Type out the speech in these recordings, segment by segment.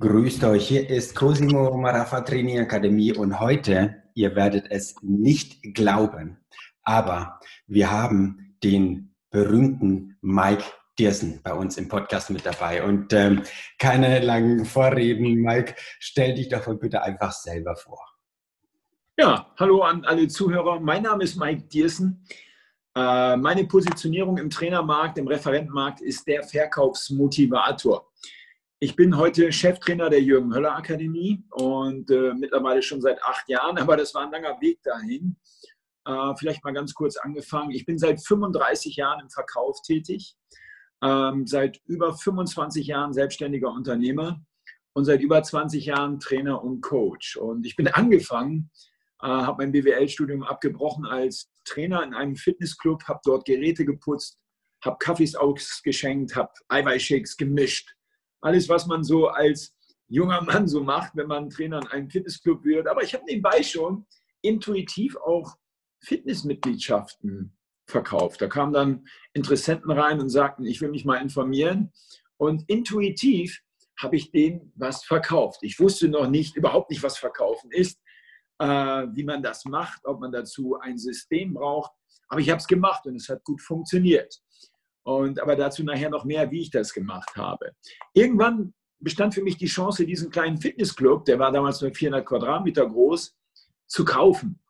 Grüßt euch, hier ist Cosimo Marafa Training Akademie und heute, ihr werdet es nicht glauben, aber wir haben den berühmten Mike Diersen bei uns im Podcast mit dabei. Und ähm, keine langen Vorreden, Mike, stell dich doch bitte einfach selber vor. Ja, hallo an alle Zuhörer. Mein Name ist Mike Diersen. Äh, meine Positionierung im Trainermarkt, im Referentenmarkt ist der Verkaufsmotivator. Ich bin heute Cheftrainer der Jürgen Höller Akademie und äh, mittlerweile schon seit acht Jahren, aber das war ein langer Weg dahin. Äh, vielleicht mal ganz kurz angefangen. Ich bin seit 35 Jahren im Verkauf tätig, ähm, seit über 25 Jahren selbstständiger Unternehmer und seit über 20 Jahren Trainer und Coach. Und ich bin angefangen, äh, habe mein BWL-Studium abgebrochen als Trainer in einem Fitnessclub, habe dort Geräte geputzt, habe Kaffees ausgeschenkt, habe Eiweißshakes gemischt alles, was man so als junger Mann so macht, wenn man Trainer in einem Fitnessclub wird. Aber ich habe nebenbei schon intuitiv auch Fitnessmitgliedschaften verkauft. Da kamen dann Interessenten rein und sagten, ich will mich mal informieren. Und intuitiv habe ich denen was verkauft. Ich wusste noch nicht, überhaupt nicht, was verkaufen ist, äh, wie man das macht, ob man dazu ein System braucht. Aber ich habe es gemacht und es hat gut funktioniert. Und, aber dazu nachher noch mehr, wie ich das gemacht habe. Irgendwann bestand für mich die Chance, diesen kleinen Fitnessclub, der war damals nur 400 Quadratmeter groß, zu kaufen.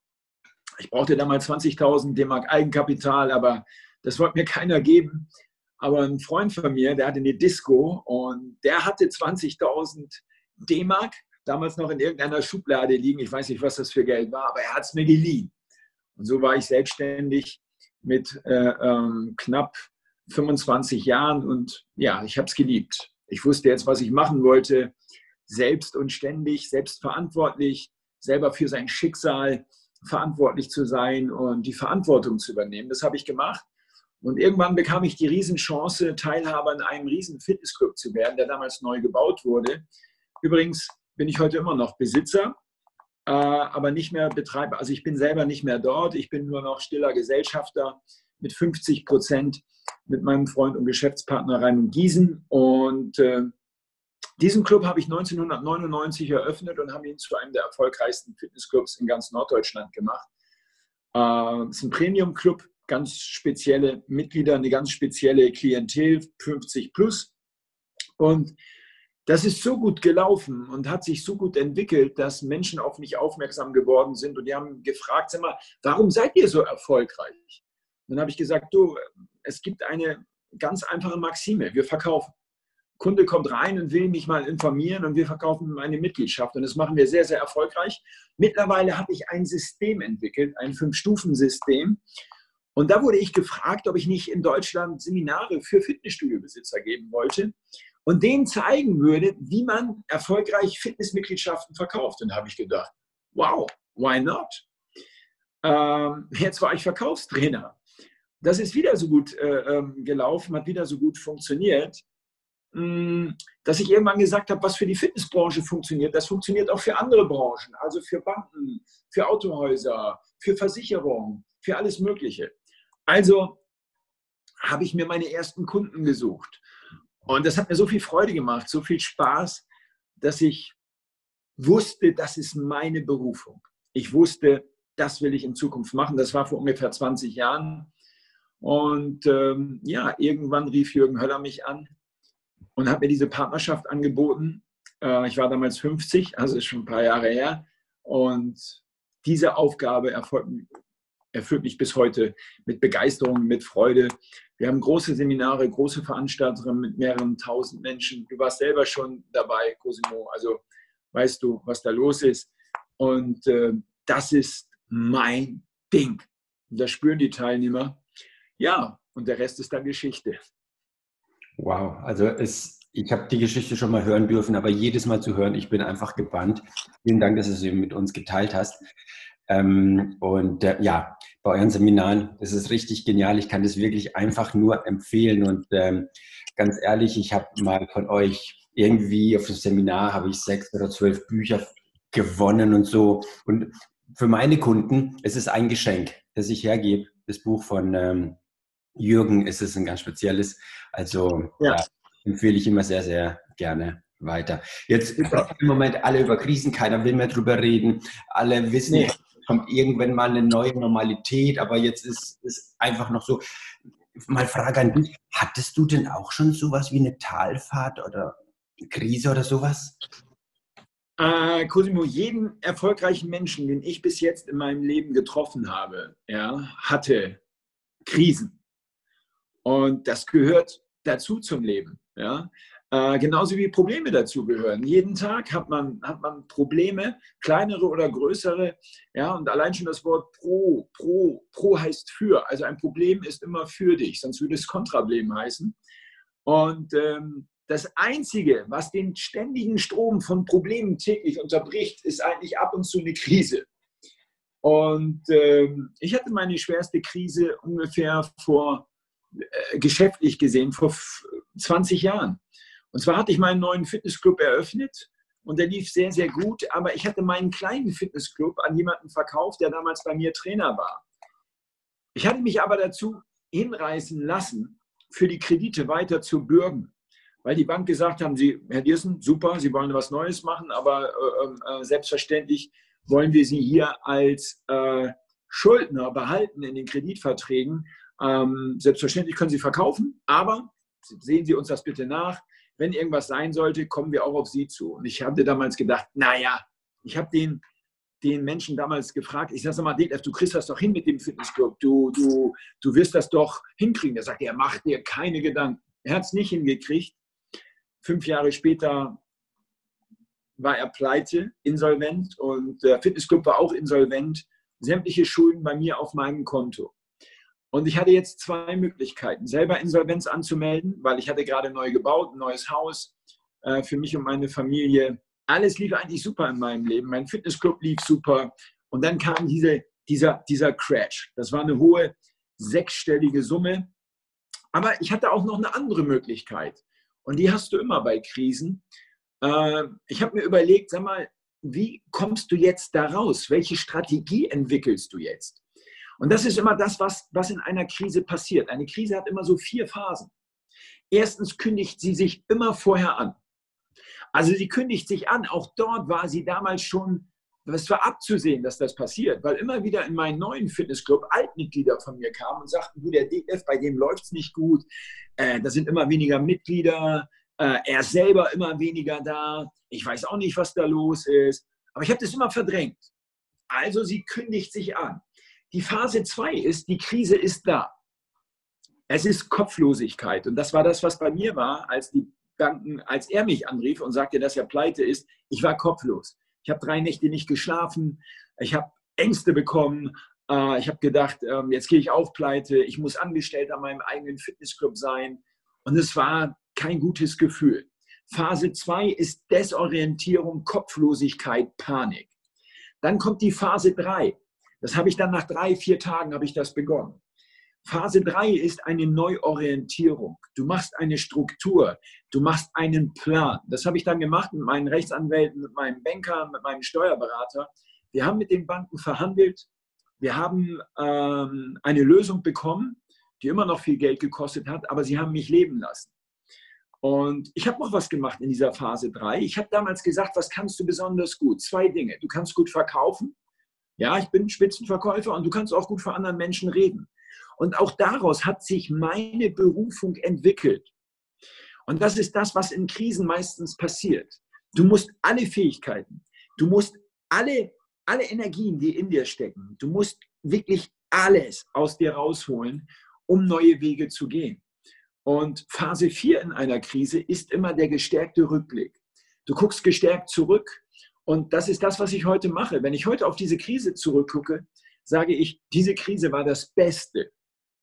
Ich brauchte damals 20.000 D-Mark Eigenkapital, aber das wollte mir keiner geben. Aber ein Freund von mir, der hatte eine Disco und der hatte 20.000 D-Mark, damals noch in irgendeiner Schublade liegen. Ich weiß nicht, was das für Geld war, aber er hat es mir geliehen. Und so war ich selbstständig mit äh, ähm, knapp 25 Jahren und ja, ich habe es geliebt. Ich wusste jetzt, was ich machen wollte, selbst und ständig, selbstverantwortlich, selber für sein Schicksal verantwortlich zu sein und die Verantwortung zu übernehmen. Das habe ich gemacht. Und irgendwann bekam ich die Riesenchance, Teilhaber in einem riesen Fitnessclub zu werden, der damals neu gebaut wurde. Übrigens bin ich heute immer noch Besitzer, äh, aber nicht mehr Betreiber. Also ich bin selber nicht mehr dort. Ich bin nur noch stiller Gesellschafter mit 50 Prozent mit meinem Freund und Geschäftspartner Raimund Giesen. Und äh, diesen Club habe ich 1999 eröffnet und habe ihn zu einem der erfolgreichsten Fitnessclubs in ganz Norddeutschland gemacht. Äh, es ist ein Premium-Club, ganz spezielle Mitglieder, eine ganz spezielle Klientel, 50 plus. Und das ist so gut gelaufen und hat sich so gut entwickelt, dass Menschen auf mich aufmerksam geworden sind und die haben gefragt, sag mal, warum seid ihr so erfolgreich? Dann habe ich gesagt, du, es gibt eine ganz einfache Maxime. Wir verkaufen. Kunde kommt rein und will mich mal informieren und wir verkaufen eine Mitgliedschaft. Und das machen wir sehr, sehr erfolgreich. Mittlerweile habe ich ein System entwickelt, ein Fünf-Stufen-System. Und da wurde ich gefragt, ob ich nicht in Deutschland Seminare für Fitnessstudio-Besitzer geben wollte und denen zeigen würde, wie man erfolgreich Fitnessmitgliedschaften verkauft. Und da habe ich gedacht, wow, why not? Ähm, jetzt war ich Verkaufstrainer das ist wieder so gut äh, ähm, gelaufen, hat wieder so gut funktioniert, mh, mm, dass ich irgendwann gesagt habe, was für die Fitnessbranche funktioniert, das funktioniert auch für andere Branchen, also für Banken, für Autohäuser, für Versicherungen, für alles Mögliche. Also habe ich mir meine ersten Kunden gesucht. Und das hat mir so viel Freude gemacht, so viel Spaß, dass ich wusste, das ist meine Berufung. Ich wusste, das will ich in Zukunft machen. Das war vor ungefähr 20 Jahren. Und ähm, ja, irgendwann rief Jürgen Höller mich an und hat mir diese Partnerschaft angeboten. Äh, ich war damals 50, also ist schon ein paar Jahre her. Und diese Aufgabe erfolgt, erfüllt mich bis heute mit Begeisterung, mit Freude. Wir haben große Seminare, große Veranstaltungen mit mehreren tausend Menschen. Du warst selber schon dabei, Cosimo, also weißt du, was da los ist. Und äh, das ist mein Ding. Und das spüren die Teilnehmer ja, und der Rest ist dann Geschichte. Wow, also es, ich habe die Geschichte schon mal hören dürfen, aber jedes Mal zu hören, ich bin einfach gebannt. Vielen Dank, dass du sie mit uns geteilt hast. Ähm, und äh, ja, bei euren Seminaren, das ist richtig genial. Ich kann das wirklich einfach nur empfehlen. Und ähm, ganz ehrlich, ich habe mal von euch irgendwie auf dem Seminar habe ich sechs oder zwölf Bücher gewonnen und so. Und für meine Kunden ist es ein Geschenk, das ich hergebe. Das Buch von ähm, Jürgen ist es ein ganz spezielles. Also ja. Ja, empfehle ich immer sehr, sehr gerne weiter. Jetzt im Moment alle über Krisen, keiner will mehr drüber reden. Alle wissen, nee. kommt irgendwann mal eine neue Normalität, aber jetzt ist es einfach noch so. Mal Frage an dich, hattest du denn auch schon sowas wie eine Talfahrt oder eine Krise oder sowas? Äh, Cosimo, jeden erfolgreichen Menschen, den ich bis jetzt in meinem Leben getroffen habe, ja, hatte Krisen. Und das gehört dazu zum Leben. Ja? Äh, genauso wie Probleme dazugehören. Jeden Tag hat man, hat man Probleme, kleinere oder größere. Ja, und allein schon das Wort pro, pro, pro heißt für. Also ein Problem ist immer für dich, sonst würde es Kontrablem heißen. Und ähm, das Einzige, was den ständigen Strom von Problemen täglich unterbricht, ist eigentlich ab und zu eine Krise. Und ähm, ich hatte meine schwerste Krise ungefähr vor, äh, geschäftlich gesehen, vor 20 Jahren. Und zwar hatte ich meinen neuen Fitnessclub eröffnet und der lief sehr, sehr gut, aber ich hatte meinen kleinen Fitnessclub an jemanden verkauft, der damals bei mir Trainer war. Ich hatte mich aber dazu hinreißen lassen, für die Kredite weiter zu bürgen, weil die Bank gesagt haben, Sie, Herr Diersen, super, Sie wollen was Neues machen, aber äh, ähm, äh, selbstverständlich wollen wir Sie hier als äh, Schuldner behalten in den Kreditverträgen. Ähm, selbstverständlich können Sie verkaufen, aber sehen Sie uns das bitte nach wenn irgendwas sein sollte, kommen wir auch auf Sie zu. Und ich hatte damals gedacht, naja, ich habe den, den Menschen damals gefragt, ich sage mal, Detlef, du kriegst das doch hin mit dem Fitnessclub, du, du, du wirst das doch hinkriegen. Er sagt, er macht dir keine Gedanken. Er hat es nicht hingekriegt. Fünf Jahre später war er pleite, insolvent und der Fitnessclub war auch insolvent. Sämtliche Schulden bei mir auf meinem Konto. Und ich hatte jetzt zwei Möglichkeiten, selber Insolvenz anzumelden, weil ich hatte gerade neu gebaut, ein neues Haus äh, für mich und meine Familie. Alles lief eigentlich super in meinem Leben. Mein Fitnessclub lief super. Und dann kam diese, dieser, dieser Crash. Das war eine hohe sechsstellige Summe. Aber ich hatte auch noch eine andere Möglichkeit. Und die hast du immer bei Krisen. Äh, ich habe mir überlegt, sag mal, wie kommst du jetzt da raus? Welche Strategie entwickelst du jetzt? Und das ist immer das, was, was in einer Krise passiert. Eine Krise hat immer so vier Phasen. Erstens kündigt sie sich immer vorher an. Also sie kündigt sich an. Auch dort war sie damals schon, es war abzusehen, dass das passiert, weil immer wieder in meinen neuen Fitnessclub Altmitglieder von mir kamen und sagten, du, der DF, bei dem läuft es nicht gut, äh, da sind immer weniger Mitglieder, äh, er ist selber immer weniger da, ich weiß auch nicht, was da los ist, aber ich habe das immer verdrängt. Also sie kündigt sich an. Die Phase 2 ist, die Krise ist da. Es ist Kopflosigkeit. Und das war das, was bei mir war, als die Banken, als er mich anrief und sagte, dass er pleite ist. Ich war kopflos. Ich habe drei Nächte nicht geschlafen. Ich habe Ängste bekommen. Äh, ich habe gedacht, ähm, jetzt gehe ich auf pleite. Ich muss angestellt an meinem eigenen Fitnessclub sein. Und es war kein gutes Gefühl. Phase 2 ist Desorientierung, Kopflosigkeit, Panik. Dann kommt die Phase 3. Das habe ich dann nach drei, vier Tagen habe ich das begonnen. Phase 3 ist eine Neuorientierung. Du machst eine Struktur, du machst einen Plan. Das habe ich dann gemacht mit meinen Rechtsanwälten, mit meinem Banker, mit meinem Steuerberater. Wir haben mit den Banken verhandelt. Wir haben ähm, eine Lösung bekommen, die immer noch viel Geld gekostet hat, aber sie haben mich leben lassen. Und ich habe noch was gemacht in dieser Phase 3. Ich habe damals gesagt, was kannst du besonders gut? Zwei Dinge. Du kannst gut verkaufen ja, ich bin Spitzenverkäufer und du kannst auch gut vor anderen Menschen reden. Und auch daraus hat sich meine Berufung entwickelt. Und das ist das, was in Krisen meistens passiert. Du musst alle Fähigkeiten, du musst alle, alle Energien, die in dir stecken, du musst wirklich alles aus dir rausholen, um neue Wege zu gehen. Und Phase 4 in einer Krise ist immer der gestärkte Rückblick. Du guckst gestärkt zurück und das ist das, was ich heute mache. Wenn ich heute auf diese Krise zurückgucke, sage ich, diese Krise war das Beste,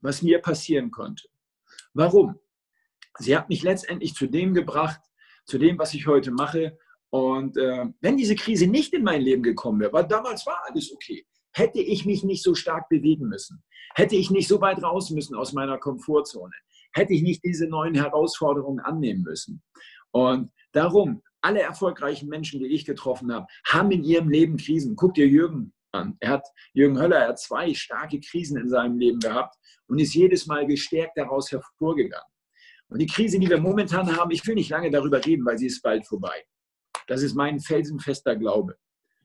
was mir passieren konnte. Warum? Sie hat mich letztendlich zu dem gebracht, zu dem, was ich heute mache. Und äh, wenn diese Krise nicht in mein Leben gekommen wäre, weil damals war alles okay, hätte ich mich nicht so stark bewegen müssen, hätte ich nicht so weit raus müssen aus meiner Komfortzone, hätte ich nicht diese neuen Herausforderungen annehmen müssen. Und darum, alle erfolgreichen Menschen, die ich getroffen habe, haben in ihrem Leben Krisen. Guck dir Jürgen an. Er hat, Jürgen Höller, er hat zwei starke Krisen in seinem Leben gehabt und ist jedes Mal gestärkt daraus hervorgegangen. Und die Krise, die wir momentan haben, ich will nicht lange darüber reden, weil sie ist bald vorbei. Das ist mein felsenfester Glaube.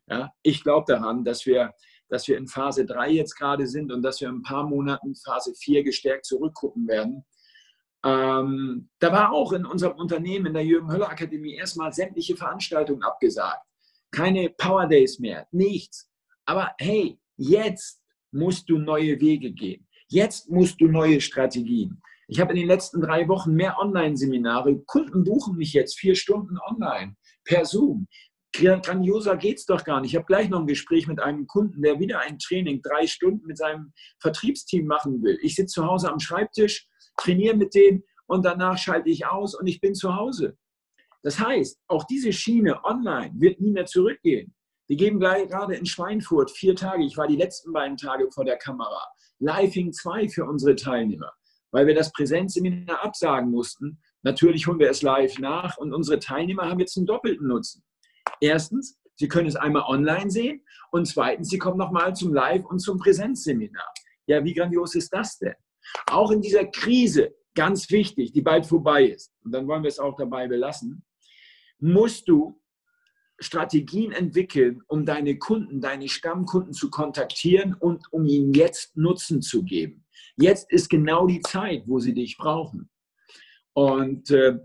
Ja, ich glaube daran, dass wir, dass wir in Phase 3 jetzt gerade sind und dass wir in ein paar Monaten Phase 4 gestärkt zurückgucken werden. Ähm, da war auch in unserem Unternehmen, in der Jürgen Höller Akademie, erstmal sämtliche Veranstaltungen abgesagt. Keine Power Days mehr, nichts. Aber hey, jetzt musst du neue Wege gehen. Jetzt musst du neue Strategien. Ich habe in den letzten drei Wochen mehr Online-Seminare. Kunden buchen mich jetzt vier Stunden online per Zoom. Grandioser geht es doch gar nicht. Ich habe gleich noch ein Gespräch mit einem Kunden, der wieder ein Training drei Stunden mit seinem Vertriebsteam machen will. Ich sitze zu Hause am Schreibtisch, trainiere mit denen und danach schalte ich aus und ich bin zu Hause. Das heißt, auch diese Schiene online wird nie mehr zurückgehen. Wir geben gerade in Schweinfurt vier Tage, ich war die letzten beiden Tage vor der Kamera, Living 2 für unsere Teilnehmer, weil wir das Präsenzseminar absagen mussten. Natürlich holen wir es live nach und unsere Teilnehmer haben jetzt einen doppelten Nutzen. Erstens, sie können es einmal online sehen und zweitens, sie kommen nochmal zum Live- und zum Präsenzseminar. Ja, wie grandios ist das denn? Auch in dieser Krise, ganz wichtig, die bald vorbei ist, und dann wollen wir es auch dabei belassen, musst du Strategien entwickeln, um deine Kunden, deine Stammkunden zu kontaktieren und um ihnen jetzt Nutzen zu geben. Jetzt ist genau die Zeit, wo sie dich brauchen. Und, äh,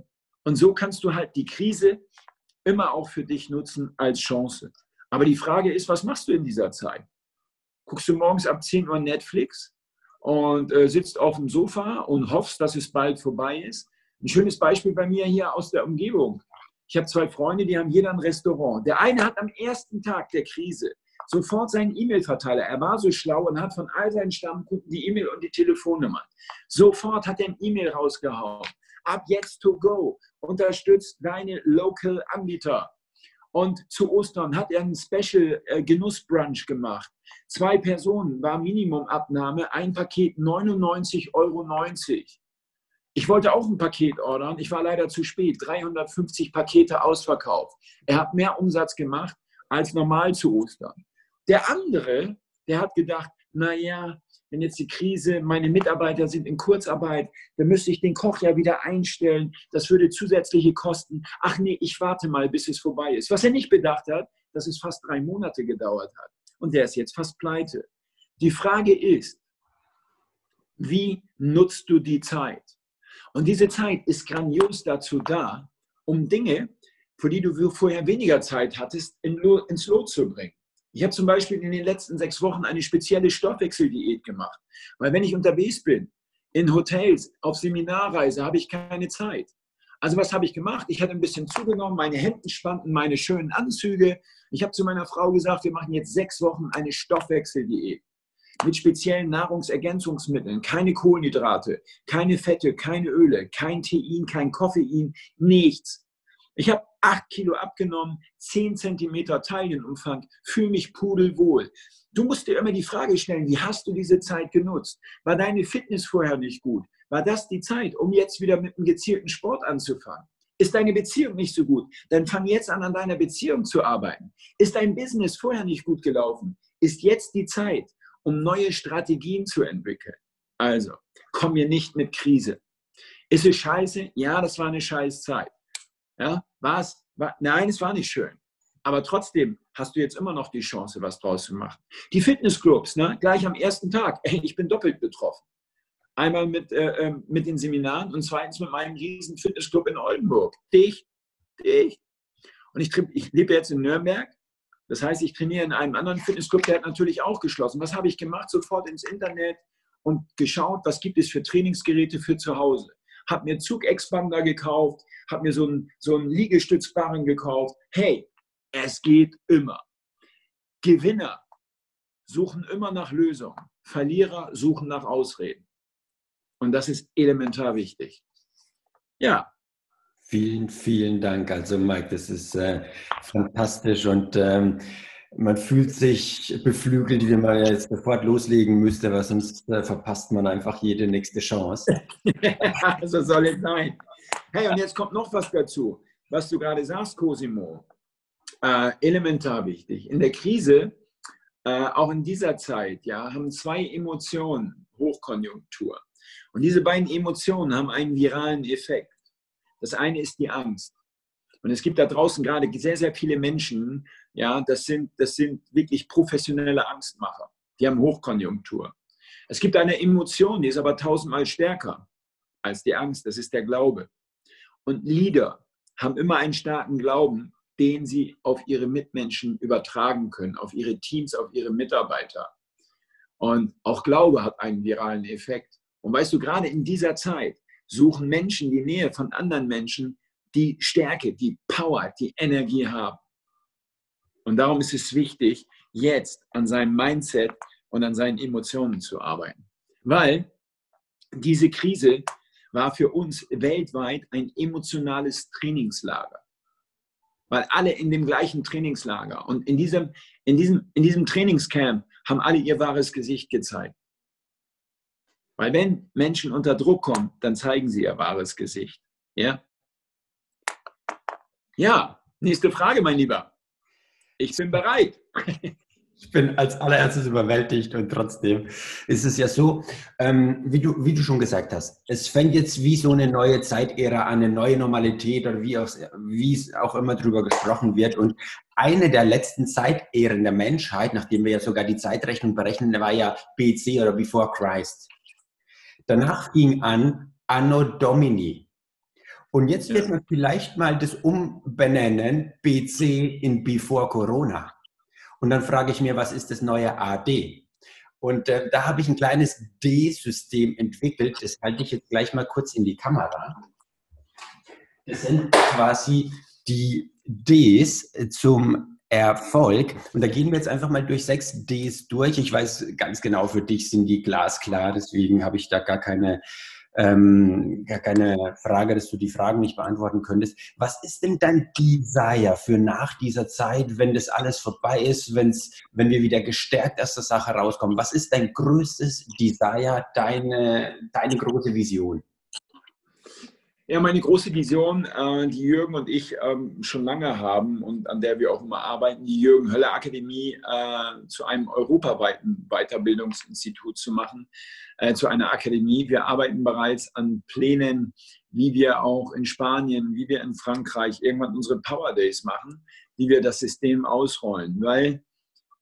und so kannst du halt die Krise immer auch für dich nutzen als Chance. Aber die Frage ist, was machst du in dieser Zeit? Guckst du morgens ab 10 Uhr Netflix und äh, sitzt auf dem Sofa und hoffst, dass es bald vorbei ist? Ein schönes Beispiel bei mir hier aus der Umgebung. Ich habe zwei Freunde, die haben jeder ein Restaurant. Der eine hat am ersten Tag der Krise sofort seinen E-Mail-Verteiler. Er war so schlau und hat von all seinen Stammkunden die E-Mail und die Telefonnummer. Sofort hat er ein E-Mail rausgehauen. Ab jetzt to go. Unterstützt deine Local Anbieter. Und zu Ostern hat er einen Special äh, gemacht. Zwei Personen war Minimumabnahme, ein Paket 99,90 Euro. Ich wollte auch ein Paket ordern. Ich war leider zu spät. 350 Pakete ausverkauft. Er hat mehr Umsatz gemacht als normal zu Ostern. Der andere, der hat gedacht, naja, wenn jetzt die Krise, meine Mitarbeiter sind in Kurzarbeit, dann müsste ich den Koch ja wieder einstellen. Das würde zusätzliche Kosten. Ach nee, ich warte mal, bis es vorbei ist. Was er nicht bedacht hat, dass es fast drei Monate gedauert hat. Und der ist jetzt fast pleite. Die Frage ist, wie nutzt du die Zeit? Und diese Zeit ist grandios dazu da, um Dinge, für die du vorher weniger Zeit hattest, ins Lot zu bringen. Ich habe zum Beispiel in den letzten sechs Wochen eine spezielle Stoffwechseldiät gemacht, weil wenn ich unterwegs bin, in Hotels, auf Seminarreise, habe ich keine Zeit. Also was habe ich gemacht? Ich hatte ein bisschen zugenommen, meine Hemden spannten, meine schönen Anzüge. Ich habe zu meiner Frau gesagt, wir machen jetzt sechs Wochen eine Stoffwechseldiät mit speziellen Nahrungsergänzungsmitteln, keine Kohlenhydrate, keine Fette, keine Öle, kein Tein, kein Koffein, nichts. Ich habe acht Kilo abgenommen, zehn Zentimeter Taillenumfang, fühle mich pudelwohl. Du musst dir immer die Frage stellen, wie hast du diese Zeit genutzt? War deine Fitness vorher nicht gut? War das die Zeit, um jetzt wieder mit einem gezielten Sport anzufangen? Ist deine Beziehung nicht so gut? Dann fang jetzt an, an deiner Beziehung zu arbeiten. Ist dein Business vorher nicht gut gelaufen? Ist jetzt die Zeit, um neue Strategien zu entwickeln. Also, komm mir nicht mit Krise. Ist es scheiße? Ja, das war eine scheiß Zeit. Ja, war es? War, nein, es war nicht schön. Aber trotzdem hast du jetzt immer noch die Chance, was draus zu machen. Die Fitnessclubs, ne, gleich am ersten Tag, ey, ich bin doppelt betroffen. Einmal mit, äh, ähm, mit den Seminaren und zweitens mit meinem riesen Fitnessclub in Oldenburg. Dich, dich. Und ich, ich lebe jetzt in Nürnberg das heißt, ich trainiere in einem anderen Fitnessclub, der hat natürlich auch geschlossen. Was habe ich gemacht? Sofort ins Internet und geschaut, was gibt es für Trainingsgeräte für zu Hause. Habe mir Zugexpander gekauft, habe mir so einen, so einen Liegestützbarren gekauft. Hey, es geht immer. Gewinner suchen immer nach Lösungen. Verlierer suchen nach Ausreden. Und das ist elementar wichtig. Ja, Vielen, vielen Dank. Also Mike, das ist äh, fantastisch und ähm, man fühlt sich beflügelt, wie man jetzt sofort loslegen müsste, weil sonst äh, verpasst man einfach jede nächste Chance. so soll es sein. Hey, und jetzt kommt noch was dazu, was du gerade sagst, Cosimo. Äh, elementar wichtig. In der Krise, äh, auch in dieser Zeit, ja, haben zwei Emotionen Hochkonjunktur. Und diese beiden Emotionen haben einen viralen Effekt. Das eine ist die Angst. Und es gibt da draußen gerade sehr, sehr viele Menschen, ja, das sind, das sind wirklich professionelle Angstmacher. Die haben Hochkonjunktur. Es gibt eine Emotion, die ist aber tausendmal stärker als die Angst. Das ist der Glaube. Und Leader haben immer einen starken Glauben, den sie auf ihre Mitmenschen übertragen können, auf ihre Teams, auf ihre Mitarbeiter. Und auch Glaube hat einen viralen Effekt. Und weißt du, gerade in dieser Zeit suchen Menschen die Nähe von anderen Menschen, die Stärke, die Power, die Energie haben. Und darum ist es wichtig, jetzt an seinem Mindset und an seinen Emotionen zu arbeiten. Weil diese Krise war für uns weltweit ein emotionales Trainingslager. Weil alle in dem gleichen Trainingslager und in diesem, in diesem, in diesem Trainingscamp haben alle ihr wahres Gesicht gezeigt. Weil wenn Menschen unter Druck kommen, dann zeigen sie ihr wahres Gesicht. Ja? Ja, nächste Frage, mein Lieber. Ich bin bereit. Ich bin als allererstes überwältigt und trotzdem ist es ja so, ähm, wie, du, wie du schon gesagt hast, es fängt jetzt wie so eine neue Zeitära an, eine neue Normalität oder wie, auch, wie es auch immer drüber gesprochen wird. Und eine der letzten Zeitären der Menschheit, nachdem wir ja sogar die Zeitrechnung berechnen, war ja BC oder Before Christ. Danach ging an Anno Domini. Und jetzt wird man vielleicht mal das umbenennen, BC in Before Corona. Und dann frage ich mir, was ist das neue AD? Und äh, da habe ich ein kleines D-System entwickelt. Das halte ich jetzt gleich mal kurz in die Kamera. Das sind quasi die Ds zum Erfolg. Und da gehen wir jetzt einfach mal durch sechs Ds durch. Ich weiß ganz genau, für dich sind die glasklar, deswegen habe ich da gar keine ähm, gar keine Frage, dass du die Fragen nicht beantworten könntest. Was ist denn dein Desire für nach dieser Zeit, wenn das alles vorbei ist, wenn's, wenn wir wieder gestärkt aus der Sache rauskommen? Was ist dein größtes Desire, deine, deine große Vision? Ja, meine große Vision, äh, die Jürgen und ich ähm, schon lange haben und an der wir auch immer arbeiten, die Jürgen Hölle Akademie äh, zu einem europaweiten Weiterbildungsinstitut zu machen, äh, zu einer Akademie. Wir arbeiten bereits an Plänen, wie wir auch in Spanien, wie wir in Frankreich irgendwann unsere Power Days machen, wie wir das System ausrollen, weil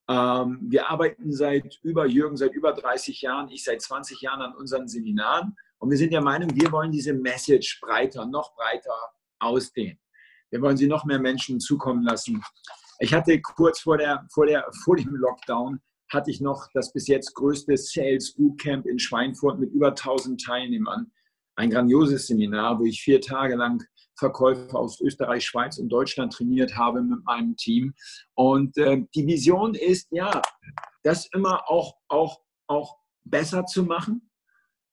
ähm, wir arbeiten seit über, Jürgen seit über 30 Jahren, ich seit 20 Jahren an unseren Seminaren und wir sind der Meinung, wir wollen diese Message breiter, noch breiter ausdehnen. Wir wollen sie noch mehr Menschen zukommen lassen. Ich hatte kurz vor, der, vor, der, vor dem Lockdown hatte ich noch das bis jetzt größte Sales Bootcamp in Schweinfurt mit über 1000 Teilnehmern. Ein grandioses Seminar, wo ich vier Tage lang Verkäufer aus Österreich, Schweiz und Deutschland trainiert habe mit meinem Team. Und äh, die Vision ist, ja, das immer auch, auch, auch besser zu machen,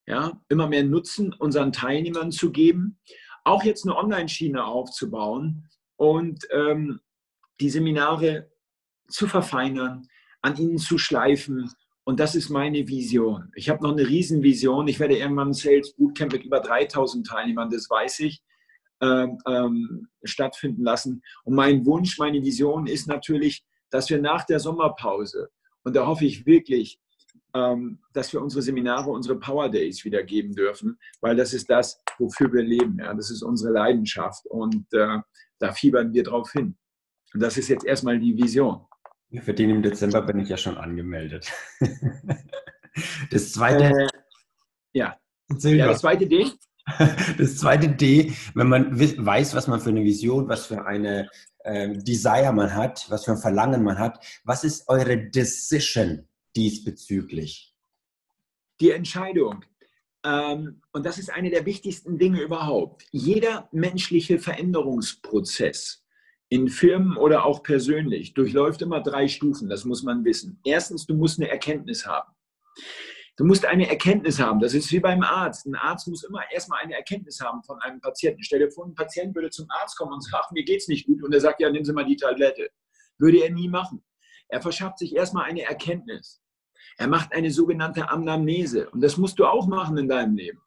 ja, immer mehr Nutzen unseren Teilnehmern zu geben, auch jetzt eine Online-Schiene aufzubauen und ähm, die Seminare zu verfeinern, an ihnen zu schleifen. Und das ist meine Vision. Ich habe noch eine Riesenvision. Ich werde irgendwann ein Sales Bootcamp mit über 3000 Teilnehmern, das weiß ich, ähm, ähm, stattfinden lassen. Und mein Wunsch, meine Vision ist natürlich, dass wir nach der Sommerpause, und da hoffe ich wirklich, dass wir unsere Seminare, unsere Power Days wieder geben dürfen, weil das ist das, wofür wir leben. Ja? Das ist unsere Leidenschaft und äh, da fiebern wir drauf hin. Und das ist jetzt erstmal die Vision. Für den im Dezember bin ich ja schon angemeldet. Das zweite. Äh, ja. ja, das zweite D. Das zweite D, wenn man weiß, was man für eine Vision, was für eine äh, Desire man hat, was für ein Verlangen man hat, was ist eure Decision? Diesbezüglich? Die Entscheidung. Ähm, und das ist eine der wichtigsten Dinge überhaupt. Jeder menschliche Veränderungsprozess in Firmen oder auch persönlich durchläuft immer drei Stufen, das muss man wissen. Erstens, du musst eine Erkenntnis haben. Du musst eine Erkenntnis haben. Das ist wie beim Arzt. Ein Arzt muss immer erstmal eine Erkenntnis haben von einem Patienten. Stell dir vor, ein Patient würde zum Arzt kommen und sagt, mir geht es nicht gut. Und er sagt, ja, nehmen Sie mal die Tablette. Würde er nie machen. Er verschafft sich erstmal eine Erkenntnis. Er macht eine sogenannte Anamnese. Und das musst du auch machen in deinem Leben.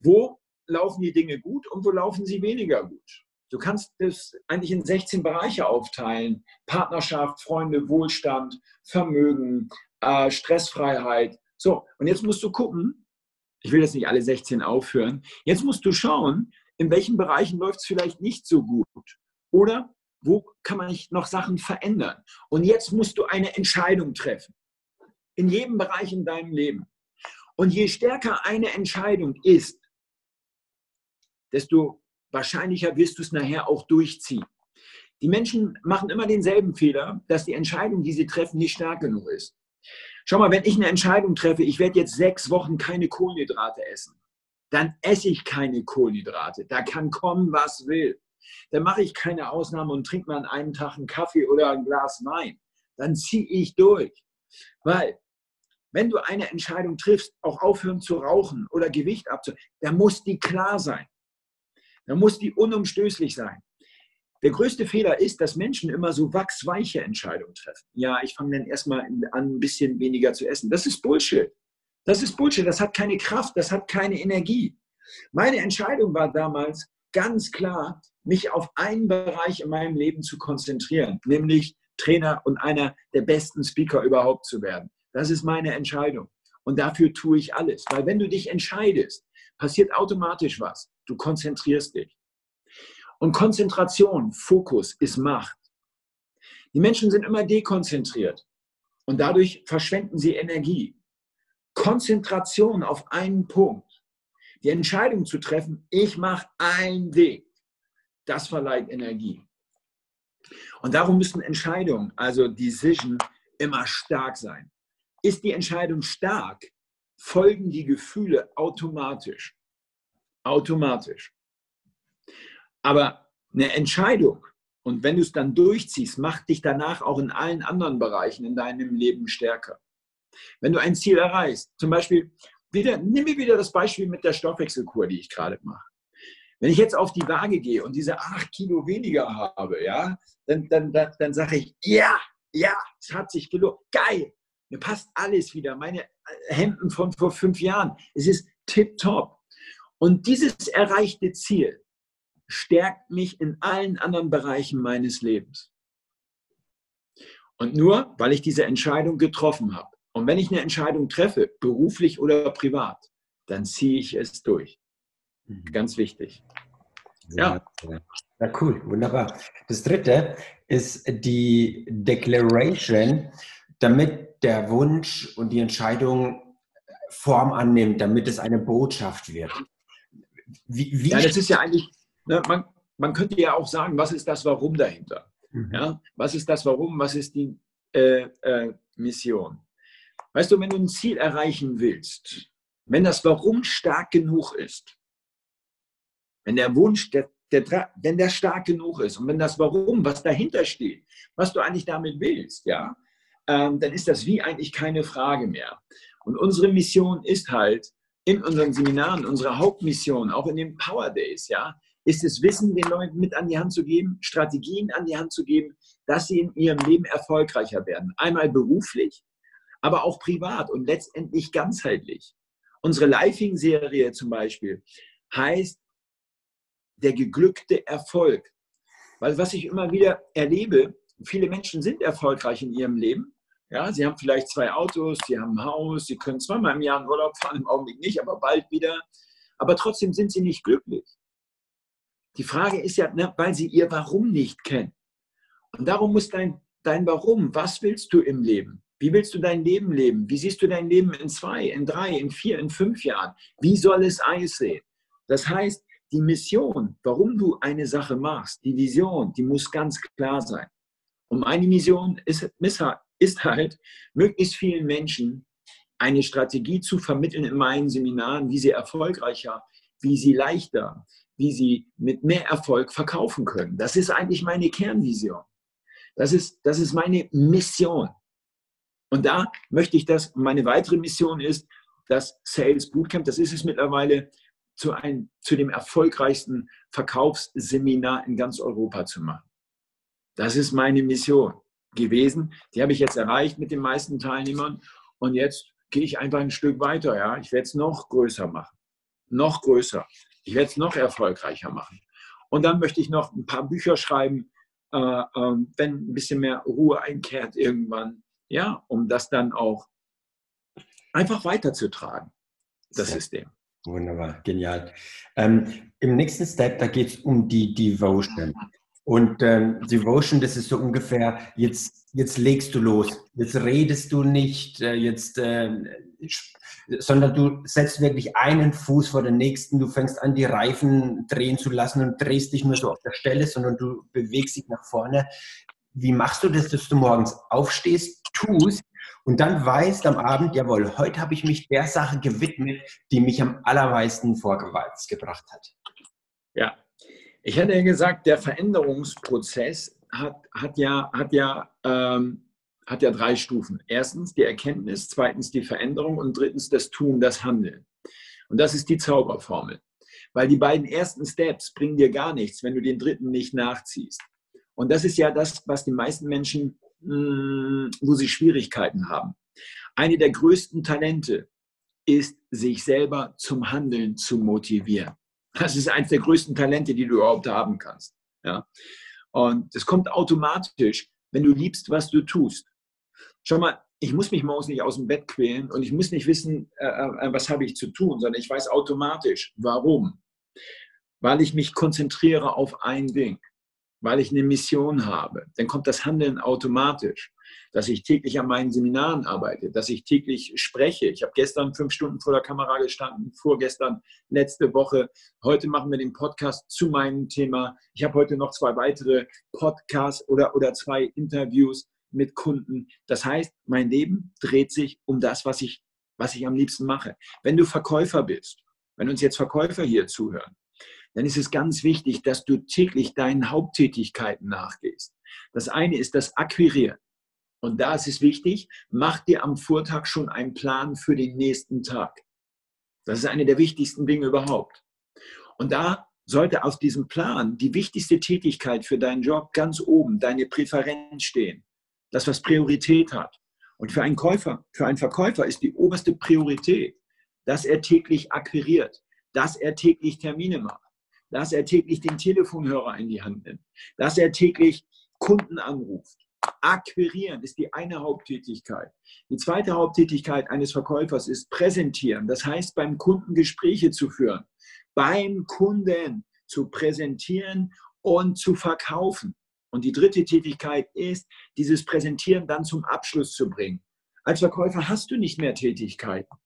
Wo laufen die Dinge gut und wo laufen sie weniger gut? Du kannst das eigentlich in 16 Bereiche aufteilen. Partnerschaft, Freunde, Wohlstand, Vermögen, äh, Stressfreiheit. So, und jetzt musst du gucken, Ich will jetzt nicht alle 16 aufhören. Jetzt musst du schauen, in welchen Bereichen läuft es vielleicht nicht so gut. Oder wo kann man noch Sachen verändern? Und jetzt musst du eine Entscheidung treffen. In jedem Bereich in deinem Leben. Und je stärker eine Entscheidung ist, desto wahrscheinlicher wirst du es nachher auch durchziehen. Die Menschen machen immer denselben Fehler, dass die Entscheidung, die sie treffen, nicht stark genug ist. Schau mal, wenn ich eine Entscheidung treffe, ich werde jetzt sechs Wochen keine Kohlenhydrate essen, dann esse ich keine Kohlenhydrate. Da kann kommen, was will. Dann mache ich keine Ausnahme und trinke mal an einem Tag einen Kaffee oder ein Glas Wein. Dann ziehe ich durch. Weil, wenn du eine Entscheidung triffst, auch aufhören zu rauchen oder Gewicht abzunehmen, dann muss die klar sein. Dann muss die unumstößlich sein. Der größte Fehler ist, dass Menschen immer so wachsweiche Entscheidungen treffen. Ja, ich fange dann erstmal an, ein bisschen weniger zu essen. Das ist Bullshit. Das ist Bullshit. Das hat keine Kraft, das hat keine Energie. Meine Entscheidung war damals ganz klar, mich auf einen Bereich in meinem Leben zu konzentrieren, nämlich Trainer und einer der besten Speaker überhaupt zu werden. Das ist meine Entscheidung. Und dafür tue ich alles. Weil wenn du dich entscheidest, passiert automatisch was. Du konzentrierst dich. Und Konzentration, Fokus ist Macht. Die Menschen sind immer dekonzentriert und dadurch verschwenden sie Energie. Konzentration auf einen Punkt, die Entscheidung zu treffen, ich mache einen Weg, das verleiht Energie. Und darum müssen Entscheidungen, also Decision, immer stark sein. Ist die Entscheidung stark, folgen die Gefühle automatisch. Automatisch. Aber eine Entscheidung, und wenn du es dann durchziehst, macht dich danach auch in allen anderen Bereichen in deinem Leben stärker. Wenn du ein Ziel erreichst, zum Beispiel, wieder, nimm mir wieder das Beispiel mit der Stoffwechselkur, die ich gerade mache. Wenn ich jetzt auf die Waage gehe und diese acht Kilo weniger habe, ja, dann, dann, dann, dann sage ich, ja, ja, es hat sich gelohnt. Geil, mir passt alles wieder. Meine Hemden von vor fünf Jahren, es ist tipptopp. Und dieses erreichte Ziel, stärkt mich in allen anderen Bereichen meines Lebens. Und nur, weil ich diese Entscheidung getroffen habe. Und wenn ich eine Entscheidung treffe, beruflich oder privat, dann ziehe ich es durch. Mhm. Ganz wichtig. Ja. Ja, cool, wunderbar. Das dritte ist die Declaration, damit der Wunsch und die Entscheidung Form annimmt, damit es eine Botschaft wird. Wie, wie ja, das ist ja eigentlich ne, man, man könnte ja auch sagen, was ist das Warum dahinter? Mhm. Ja? Was ist das Warum? Was ist die äh, äh, Mission? Weißt du, wenn du ein Ziel erreichen willst, wenn das Warum stark genug ist, wenn der Wunsch, der, der, wenn der stark genug ist und wenn das Warum, was dahinter steht, was du eigentlich damit willst, ja, ähm, dann ist das wie eigentlich keine Frage mehr. Und unsere Mission ist halt in unseren Seminaren, unsere Hauptmission, auch in den Power Days, ja, ist es Wissen den Leuten mit an die Hand zu geben, Strategien an die Hand zu geben, dass sie in ihrem Leben erfolgreicher werden. Einmal beruflich, aber auch privat und letztendlich ganzheitlich. Unsere Lifing-Serie zum Beispiel heißt der geglückte Erfolg. Weil was ich immer wieder erlebe, viele Menschen sind erfolgreich in ihrem Leben. Ja, sie haben vielleicht zwei Autos, sie haben ein Haus, sie können zweimal im Jahr in Urlaub fahren, im Augenblick nicht, aber bald wieder. Aber trotzdem sind sie nicht glücklich. Die Frage ist ja, ne, weil sie ihr Warum nicht kennen. Und darum muss dein, dein Warum, was willst du im Leben? Wie willst du dein Leben leben? Wie siehst du dein Leben in zwei, in drei, in vier, in fünf Jahren? Wie soll es aussehen? Das heißt, die Mission, warum du eine Sache machst, die Vision, die muss ganz klar sein. Und meine Mission ist, ist halt, möglichst vielen Menschen eine Strategie zu vermitteln in meinen Seminaren, wie sie erfolgreicher, wie sie leichter, wie sie mit mehr Erfolg verkaufen können. Das ist eigentlich meine Kernvision. Das ist, das ist meine Mission. Und da möchte ich das, meine weitere Mission ist, das Sales Bootcamp, das ist es mittlerweile, zu, ein, zu dem erfolgreichsten Verkaufsseminar in ganz Europa zu machen. Das ist meine Mission gewesen. Die habe ich jetzt erreicht mit den meisten Teilnehmern. Und jetzt gehe ich einfach ein Stück weiter. Ja? Ich werde es noch größer machen. Noch größer. Ich werde es noch erfolgreicher machen. Und dann möchte ich noch ein paar Bücher schreiben, äh, äh, wenn ein bisschen mehr Ruhe einkehrt irgendwann, ja, um das dann auch einfach weiterzutragen. das Sehr System. Wunderbar, genial. Ähm, Im nächsten Step, da geht es um die Devotion. Und ähm, Devotion, das ist so ungefähr, jetzt, jetzt legst du los, jetzt redest du nicht, äh, jetzt, äh, sondern du setzt wirklich einen Fuß vor den nächsten, du fängst an, die Reifen drehen zu lassen und drehst dich nur so auf der Stelle, sondern du bewegst dich nach vorne. Wie machst du das, dass du morgens aufstehst, tust und dann weißt am Abend, jawohl, heute habe ich mich der Sache gewidmet, die mich am allermeisten vorgewärts gebracht hat? Ja, ich hätte ja gesagt, der Veränderungsprozess hat, hat ja, hat, ja, ähm, hat ja drei Stufen. Erstens die Erkenntnis, zweitens die Veränderung und drittens das Tun, das Handeln. Und das ist die Zauberformel. Weil die beiden ersten Steps bringen dir gar nichts, wenn du den dritten nicht nachziehst. Und das ist ja das, was die meisten Menschen, mh, mm, wo sie Schwierigkeiten haben. Eine der größten Talente ist, sich selber zum Handeln zu motivieren. Das ist eines der größten Talente, die du überhaupt haben kannst. Ja? Und es kommt automatisch, wenn du liebst, was du tust. Schau mal, ich muss mich morgens nicht aus dem Bett quälen und ich muss nicht wissen, äh, äh, was habe ich zu tun, sondern ich weiß automatisch, warum. Weil ich mich konzentriere auf ein Ding, weil ich eine Mission habe. Dann kommt das Handeln automatisch dass ich täglich an meinen Seminaren arbeite, dass ich täglich spreche. Ich habe gestern fünf Stunden vor der Kamera gestanden, vorgestern, letzte Woche. Heute machen wir den Podcast zu meinem Thema. Ich habe heute noch zwei weitere Podcasts oder, oder zwei Interviews mit Kunden. Das heißt, mein Leben dreht sich um das, was ich, was ich am liebsten mache. Wenn du Verkäufer bist, wenn uns jetzt Verkäufer hier zuhören, dann ist es ganz wichtig, dass du täglich deinen Haupttätigkeiten nachgehst. Das eine ist das Akquirieren. Und da ist es wichtig, mach dir am Vortag schon einen Plan für den nächsten Tag. Das ist eine der wichtigsten Dinge überhaupt. Und da sollte auf diesem Plan die wichtigste Tätigkeit für deinen Job ganz oben, deine Präferenz stehen. Das, was Priorität hat. Und für einen Käufer, für einen Verkäufer ist die oberste Priorität, dass er täglich akquiriert, dass er täglich Termine macht, dass er täglich den Telefonhörer in die Hand nimmt, dass er täglich Kunden anruft, Akquirieren ist die eine Haupttätigkeit. Die zweite Haupttätigkeit eines Verkäufers ist präsentieren. Das heißt, beim Kunden Gespräche zu führen, beim Kunden zu präsentieren und zu verkaufen. Und die dritte Tätigkeit ist, dieses Präsentieren dann zum Abschluss zu bringen. Als Verkäufer hast du nicht mehr Tätigkeiten.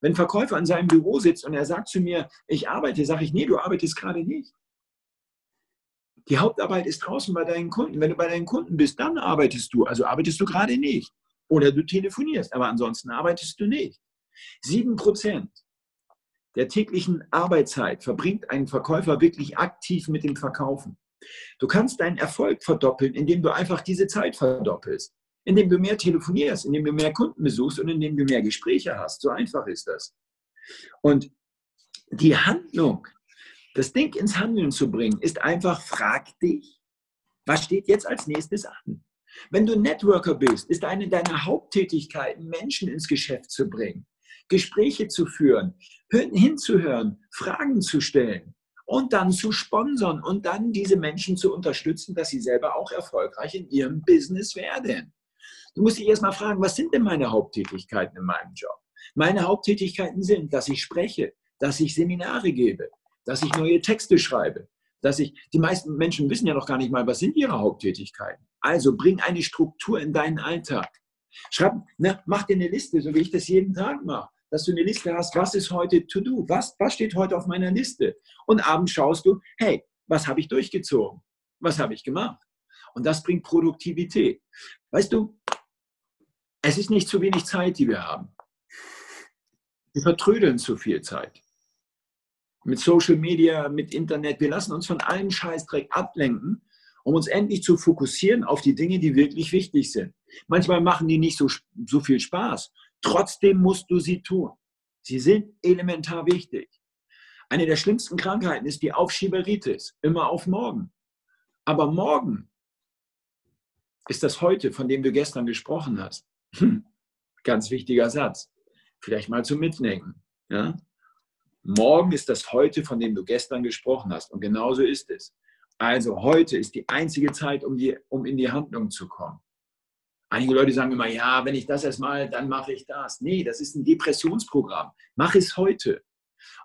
Wenn ein Verkäufer in seinem Büro sitzt und er sagt zu mir, ich arbeite, sage ich, nee, du arbeitest gerade nicht. Die Hauptarbeit ist draußen bei deinen Kunden. Wenn du bei deinen Kunden bist, dann arbeitest du. Also arbeitest du gerade nicht. Oder du telefonierst, aber ansonsten arbeitest du nicht. Sieben Prozent der täglichen Arbeitszeit verbringt ein Verkäufer wirklich aktiv mit dem Verkaufen. Du kannst deinen Erfolg verdoppeln, indem du einfach diese Zeit verdoppelst. Indem du mehr telefonierst, indem du mehr Kunden besuchst und indem du mehr Gespräche hast. So einfach ist das. Und die Handlung das Ding ins Handeln zu bringen, ist einfach, frag dich, was steht jetzt als nächstes an? Wenn du Networker bist, ist eine deiner Haupttätigkeiten, Menschen ins Geschäft zu bringen, Gespräche zu führen, hinzuhören, Fragen zu stellen und dann zu sponsern und dann diese Menschen zu unterstützen, dass sie selber auch erfolgreich in ihrem Business werden. Du musst dich erstmal fragen, was sind denn meine Haupttätigkeiten in meinem Job? Meine Haupttätigkeiten sind, dass ich spreche, dass ich Seminare gebe, dass ich neue Texte schreibe, dass ich, die meisten Menschen wissen ja noch gar nicht mal, was sind ihre Haupttätigkeiten. Also bring eine Struktur in deinen Alltag. Schreib, ne, mach dir eine Liste, so wie ich das jeden Tag mache, dass du eine Liste hast, was ist heute to do, was, was steht heute auf meiner Liste. Und abends schaust du, hey, was habe ich durchgezogen? Was habe ich gemacht? Und das bringt Produktivität. Weißt du, es ist nicht zu wenig Zeit, die wir haben. Wir vertrödeln zu viel Zeit mit Social Media, mit Internet. Wir lassen uns von allen Scheißdreck ablenken, um uns endlich zu fokussieren auf die Dinge, die wirklich wichtig sind. Manchmal machen die nicht so, so viel Spaß. Trotzdem musst du sie tun. Sie sind elementar wichtig. Eine der schlimmsten Krankheiten ist die Aufschieberitis, immer auf morgen. Aber morgen ist das heute, von dem du gestern gesprochen hast. Hm, ganz wichtiger Satz. Vielleicht mal zum Mitdenken. Ja? Morgen ist das heute, von dem du gestern gesprochen hast. Und genauso ist es. Also heute ist die einzige Zeit, um, die, um in die Handlung zu kommen. Einige Leute sagen immer, ja, wenn ich das erstmal, dann mache ich das. Nee, das ist ein Depressionsprogramm. Mach es heute.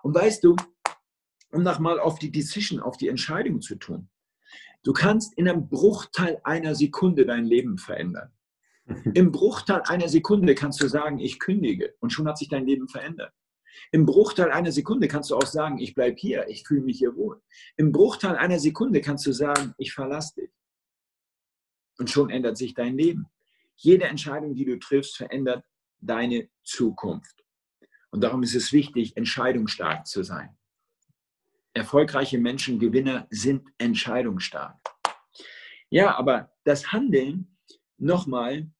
Und weißt du, um nochmal auf die Decision, auf die Entscheidung zu tun. Du kannst in einem Bruchteil einer Sekunde dein Leben verändern. Im Bruchteil einer Sekunde kannst du sagen, ich kündige und schon hat sich dein Leben verändert. Im Bruchteil einer Sekunde kannst du auch sagen, ich bleibe hier, ich fühle mich hier wohl. Im Bruchteil einer Sekunde kannst du sagen, ich verlasse dich. Und schon ändert sich dein Leben. Jede Entscheidung, die du triffst, verändert deine Zukunft. Und darum ist es wichtig, entscheidungsstark zu sein. Erfolgreiche Menschen, Gewinner sind entscheidungsstark. Ja, aber das Handeln, nochmal,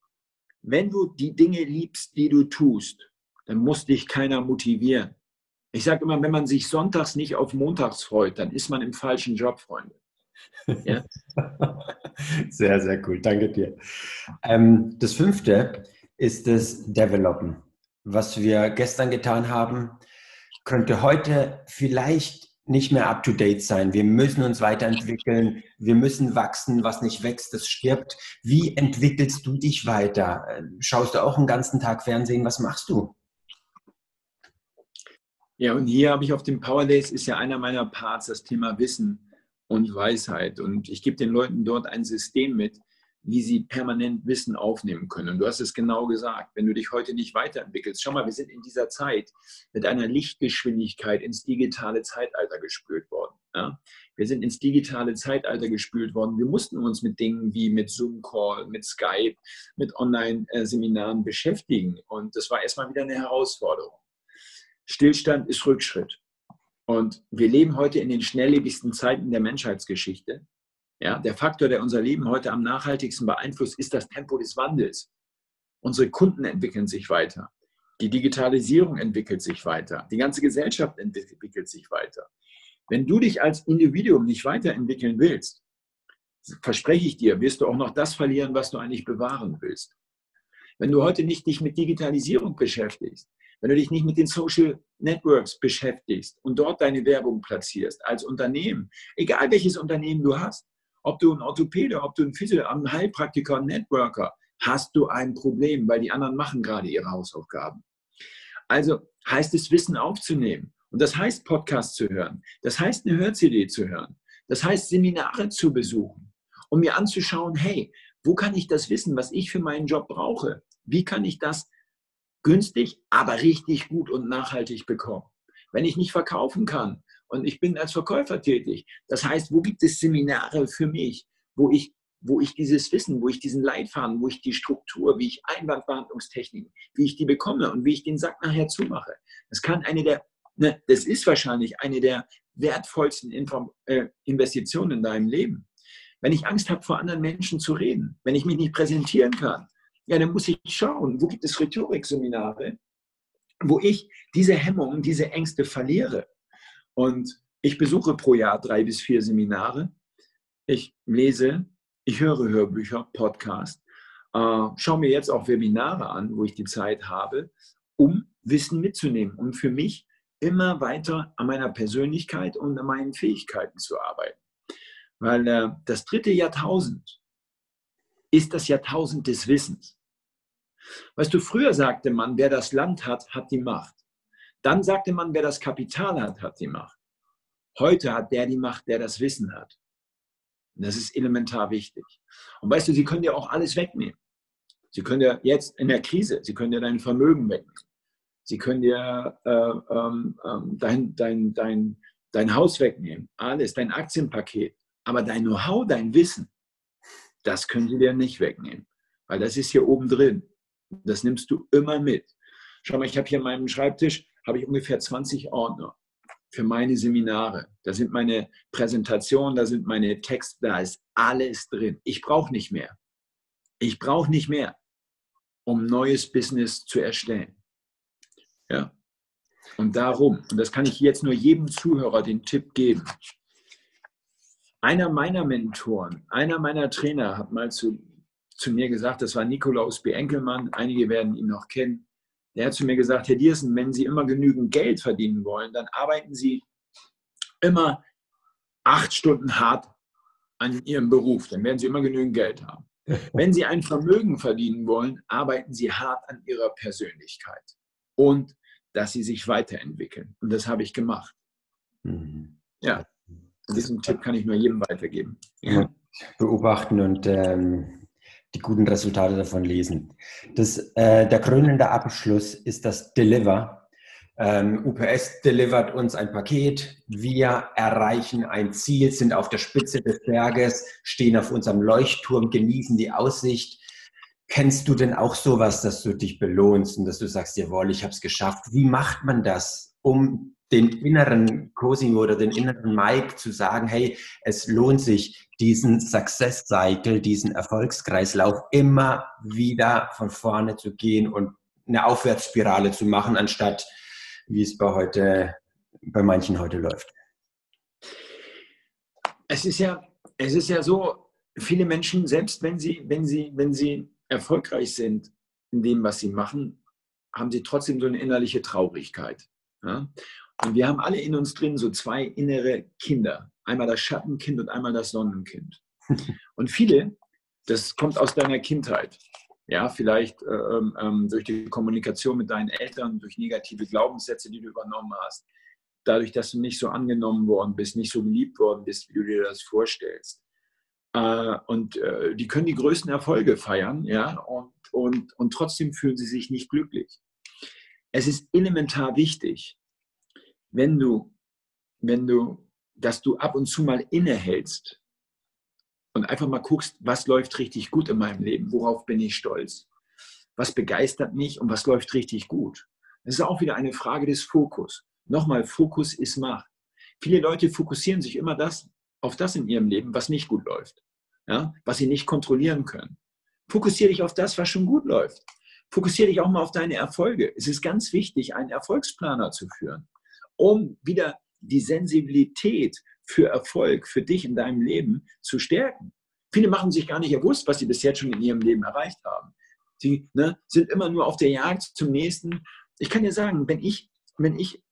wenn du die Dinge liebst, die du tust, dann muss dich keiner motivieren. Ich sage immer, wenn man sich sonntags nicht auf montags freut, dann ist man im falschen Job, Freunde. Ja? Sehr, sehr cool. Danke dir. Ähm, das fünfte ist das Developen. Was wir gestern getan haben, könnte heute vielleicht nicht mehr up to date sein. Wir müssen uns weiterentwickeln. Wir müssen wachsen. Was nicht wächst, das stirbt. Wie entwickelst du dich weiter? Schaust du auch den ganzen Tag Fernsehen? Was machst du? Ja, und hier habe ich auf dem Power Days ist ja einer meiner Parts das Thema Wissen und Weisheit. Und ich gebe den Leuten dort ein System mit, wie sie permanent Wissen aufnehmen können. Und du hast es genau gesagt, wenn du dich heute nicht weiterentwickelst, schau mal, wir sind in dieser Zeit mit einer Lichtgeschwindigkeit ins digitale Zeitalter gespült worden. Ja? Wir sind ins digitale Zeitalter gespült worden. Wir mussten uns mit Dingen wie mit Zoom-Call, mit Skype, mit Online-Seminaren beschäftigen. Und das war erstmal wieder eine Herausforderung. Stillstand ist Rückschritt. Und wir leben heute in den schnelllebigsten Zeiten der Menschheitsgeschichte. Ja, der Faktor, der unser Leben heute am nachhaltigsten beeinflusst, ist das Tempo des Wandels. Unsere Kunden entwickeln sich weiter. Die Digitalisierung entwickelt sich weiter. Die ganze Gesellschaft entwickelt sich weiter. Wenn du dich als Individuum nicht weiterentwickeln willst, verspreche ich dir, wirst du auch noch das verlieren, was du eigentlich bewahren willst. Wenn du heute nicht dich mit Digitalisierung beschäftigst, wenn du dich nicht mit den Social Networks beschäftigst und dort deine Werbung platzierst als Unternehmen, egal welches Unternehmen du hast, ob du ein Orthopäde, ob du ein Physio, ein Heilpraktiker, ein Networker, hast du ein Problem, weil die anderen machen gerade ihre Hausaufgaben. Also heißt es, Wissen aufzunehmen. Und das heißt, Podcasts zu hören. Das heißt, eine Hör-CD zu hören. Das heißt, Seminare zu besuchen, um mir anzuschauen, hey, wo kann ich das Wissen, was ich für meinen Job brauche, wie kann ich das günstig, aber richtig gut und nachhaltig bekommen. Wenn ich nicht verkaufen kann und ich bin als Verkäufer tätig, das heißt, wo gibt es Seminare für mich, wo ich, wo ich dieses Wissen, wo ich diesen Leitfaden, wo ich die Struktur, wie ich Einwandbehandlungstechniken, wie ich die bekomme und wie ich den Sack nachher zumache. Das kann eine der, ne, das ist wahrscheinlich eine der wertvollsten Inform äh, Investitionen in deinem Leben. Wenn ich Angst habe, vor anderen Menschen zu reden, wenn ich mich nicht präsentieren kann, ja, dann muss ich schauen, wo gibt es Rhetorikseminare, wo ich diese Hemmungen, diese Ängste verliere. Und ich besuche pro Jahr drei bis vier Seminare. Ich lese, ich höre Hörbücher, Podcasts, äh, schaue mir jetzt auch Webinare an, wo ich die Zeit habe, um Wissen mitzunehmen, um für mich immer weiter an meiner Persönlichkeit und an meinen Fähigkeiten zu arbeiten. Weil äh, das dritte Jahrtausend ist das Jahrtausend des Wissens. Weißt du, früher sagte man, wer das Land hat, hat die Macht. Dann sagte man, wer das Kapital hat, hat die Macht. Heute hat der die Macht, der das Wissen hat. Und das ist elementar wichtig. Und weißt du, sie können dir auch alles wegnehmen. Sie können dir jetzt in der Krise, sie können dir dein Vermögen wegnehmen. Sie können dir äh, ähm, ähm, dein, dein, dein, dein Haus wegnehmen, alles, dein Aktienpaket. Aber dein Know-how, dein Wissen, das können sie dir nicht wegnehmen, weil das ist hier oben drin. Das nimmst du immer mit. Schau mal, ich habe hier an meinem Schreibtisch habe ich ungefähr 20 Ordner für meine Seminare. Da sind meine Präsentationen, da sind meine Texte, da ist alles drin. Ich brauche nicht mehr. Ich brauche nicht mehr, um neues Business zu erstellen. Ja. Und darum, und das kann ich jetzt nur jedem Zuhörer den Tipp geben. Einer meiner Mentoren, einer meiner Trainer hat mal zu zu mir gesagt, das war Nikolaus B. Enkelmann, einige werden ihn noch kennen. Der hat zu mir gesagt, Herr Diersen, wenn Sie immer genügend Geld verdienen wollen, dann arbeiten Sie immer acht Stunden hart an Ihrem Beruf, dann werden Sie immer genügend Geld haben. Wenn Sie ein Vermögen verdienen wollen, arbeiten Sie hart an Ihrer Persönlichkeit und dass Sie sich weiterentwickeln. Und das habe ich gemacht. Mhm. Ja, diesen Tipp kann ich nur jedem weitergeben. Ja. Beobachten und ähm, die guten Resultate davon lesen. Das, äh, der krönende Abschluss ist das Deliver ähm, UPS delivert uns ein Paket, wir erreichen ein Ziel, sind auf der Spitze des Berges, stehen auf unserem Leuchtturm, genießen die Aussicht. Kennst du denn auch sowas, dass du dich belohnst und dass du sagst, jawohl, ich habe es geschafft? Wie macht man das, um den inneren Cosimo oder den inneren Mike zu sagen, hey, es lohnt sich, diesen Success Cycle, diesen Erfolgskreislauf immer wieder von vorne zu gehen und eine Aufwärtsspirale zu machen, anstatt wie es bei heute, bei manchen heute läuft? Es ist ja, es ist ja so, viele Menschen, selbst wenn sie, wenn sie, wenn sie erfolgreich sind in dem, was sie machen, haben sie trotzdem so eine innerliche Traurigkeit. Ja? Und wir haben alle in uns drin so zwei innere Kinder. Einmal das Schattenkind und einmal das Sonnenkind. Und viele, das kommt aus deiner Kindheit. Ja, vielleicht äh, ähm, ähm, durch die Kommunikation mit deinen Eltern, durch negative Glaubenssätze, die du übernommen hast, dadurch, dass du nicht so angenommen worden bist, nicht so geliebt worden bist, wie du dir das vorstellst. Äh, und äh, die können die größten Erfolge feiern, ja, und, und, und trotzdem fühlen sie sich nicht glücklich. Es ist elementar wichtig, wenn du, wenn du, dass du ab und zu mal innehältst und einfach mal guckst, was läuft richtig gut in meinem Leben, worauf bin ich stolz, was begeistert mich und was läuft richtig gut. Das ist auch wieder eine Frage des Fokus. Nochmal, Fokus ist Macht. Viele Leute fokussieren sich immer das, auf das in ihrem Leben, was nicht gut läuft, ja? was sie nicht kontrollieren können. Fokussiere dich auf das, was schon gut läuft. Fokussiere dich auch mal auf deine Erfolge. Es ist ganz wichtig, einen Erfolgsplaner zu führen, um wieder die Sensibilität für Erfolg, für dich in deinem Leben zu stärken. Viele machen sich gar nicht bewusst, was sie bis jetzt schon in ihrem Leben erreicht haben. Sie ne, sind immer nur auf der Jagd zum nächsten. Ich kann dir sagen, wenn ich, wenn ich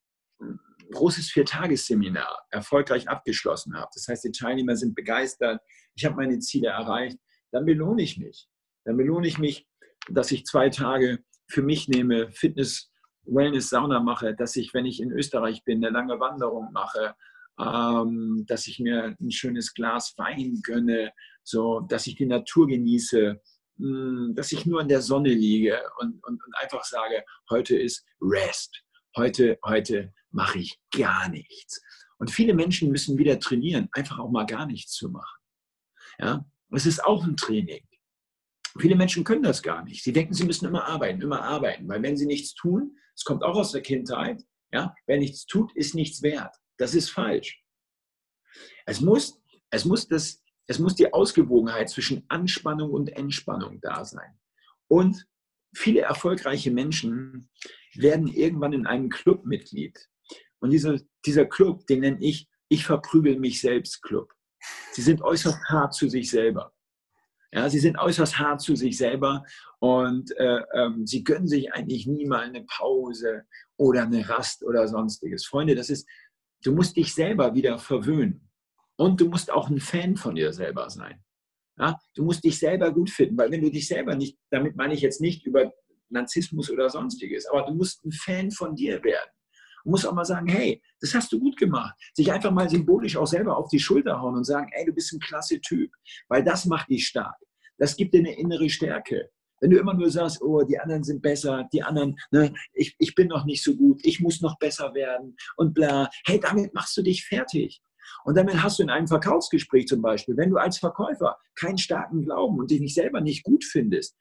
ein großes Viertagesseminar erfolgreich abgeschlossen habe, das heißt, die Teilnehmer sind begeistert, ich habe meine Ziele erreicht, dann belohne ich mich. Dann belohne ich mich, dass ich zwei Tage für mich nehme, Fitness, Wellness, Sauna mache, dass ich, wenn ich in Österreich bin, eine lange Wanderung mache, ähm, dass ich mir ein schönes Glas Wein gönne, so, dass ich die Natur genieße, mh, hm, dass ich nur in der Sonne liege und, und, und einfach sage, heute ist Rest, heute, heute mache ich gar nichts. Und viele Menschen müssen wieder trainieren, einfach auch mal gar nichts zu machen. Ja, es ist auch ein Training. Viele Menschen können das gar nicht. Sie denken, sie müssen immer arbeiten, immer arbeiten, weil wenn sie nichts tun, es kommt auch aus der Kindheit, ja, wer nichts tut, ist nichts wert. Das ist falsch. Es muss, es muss, das, es muss die Ausgewogenheit zwischen Anspannung und Entspannung da sein. Und viele erfolgreiche Menschen werden irgendwann in einem Club Mitglied. Und dieser, dieser Club, den nenne ich Ich verprügel mich selbst Club. Sie sind äußerst hart zu sich selber. Ja, sie sind äußerst hart zu sich selber und äh, ähm, sie gönnen sich eigentlich nie mal eine Pause oder eine Rast oder sonstiges. Freunde, das ist, Du musst dich selber wieder verwöhnen. Und du musst auch ein Fan von dir selber sein. Ja? Du musst dich selber gut finden, weil wenn du dich selber nicht, damit meine ich jetzt nicht über Narzissmus oder sonstiges, aber du musst ein Fan von dir werden. Du musst auch mal sagen, hey, das hast du gut gemacht. Sich einfach mal symbolisch auch selber auf die Schulter hauen und sagen, ey, du bist ein klasse Typ, weil das macht dich stark. Das gibt dir eine innere Stärke. Wenn du immer nur sagst, oh, die anderen sind besser, die anderen, ne, ich, ich bin noch nicht so gut, ich muss noch besser werden und bla, hey, damit machst du dich fertig. Und damit hast du in einem Verkaufsgespräch zum Beispiel, wenn du als Verkäufer keinen starken Glauben und dich selber nicht gut findest,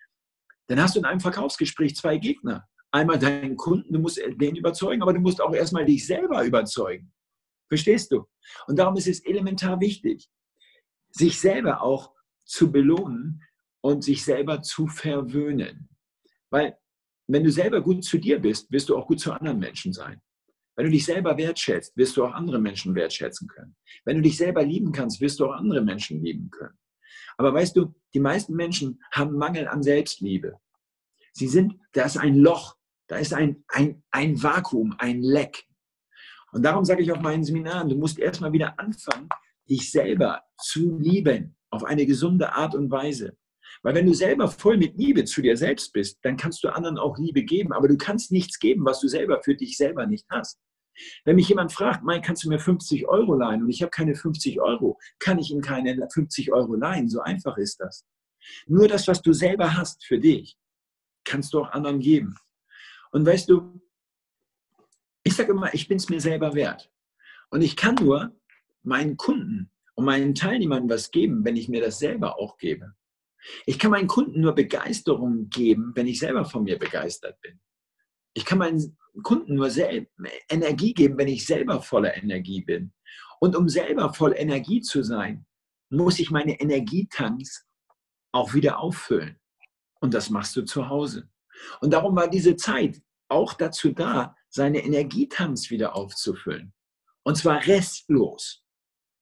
dann hast du in einem Verkaufsgespräch zwei Gegner. Einmal deinen Kunden, du musst den überzeugen, aber du musst auch erstmal dich selber überzeugen. Verstehst du? Und darum ist es elementar wichtig, sich selber auch zu belohnen, und sich selber zu verwöhnen. Weil wenn du selber gut zu dir bist, wirst du auch gut zu anderen Menschen sein. Wenn du dich selber wertschätzt, wirst du auch andere Menschen wertschätzen können. Wenn du dich selber lieben kannst, wirst du auch andere Menschen lieben können. Aber weißt du, die meisten Menschen haben Mangel an Selbstliebe. Sie sind, da ist ein Loch, da ist ein, ein, ein Vakuum, ein Leck. Und darum sage ich auf meinen Seminaren, du musst erstmal wieder anfangen, dich selber zu lieben, auf eine gesunde Art und Weise. Weil wenn du selber voll mit Liebe zu dir selbst bist, dann kannst du anderen auch Liebe geben. Aber du kannst nichts geben, was du selber für dich selber nicht hast. Wenn mich jemand fragt, Mike, kannst du mir 50 Euro leihen und ich habe keine 50 Euro, kann ich ihm keine 50 Euro leihen. So einfach ist das. Nur das, was du selber hast für dich, kannst du auch anderen geben. Und weißt du, ich sage immer, ich bin es mir selber wert. Und ich kann nur meinen Kunden und meinen Teilnehmern was geben, wenn ich mir das selber auch gebe. Ich kann meinen Kunden nur Begeisterung geben, wenn ich selber von mir begeistert bin. Ich kann meinen Kunden nur Energie geben, wenn ich selber voller Energie bin. Und um selber voll Energie zu sein, muss ich meine Energietanks auch wieder auffüllen. Und das machst du zu Hause. Und darum war diese Zeit auch dazu da, seine Energietanks wieder aufzufüllen. Und zwar restlos.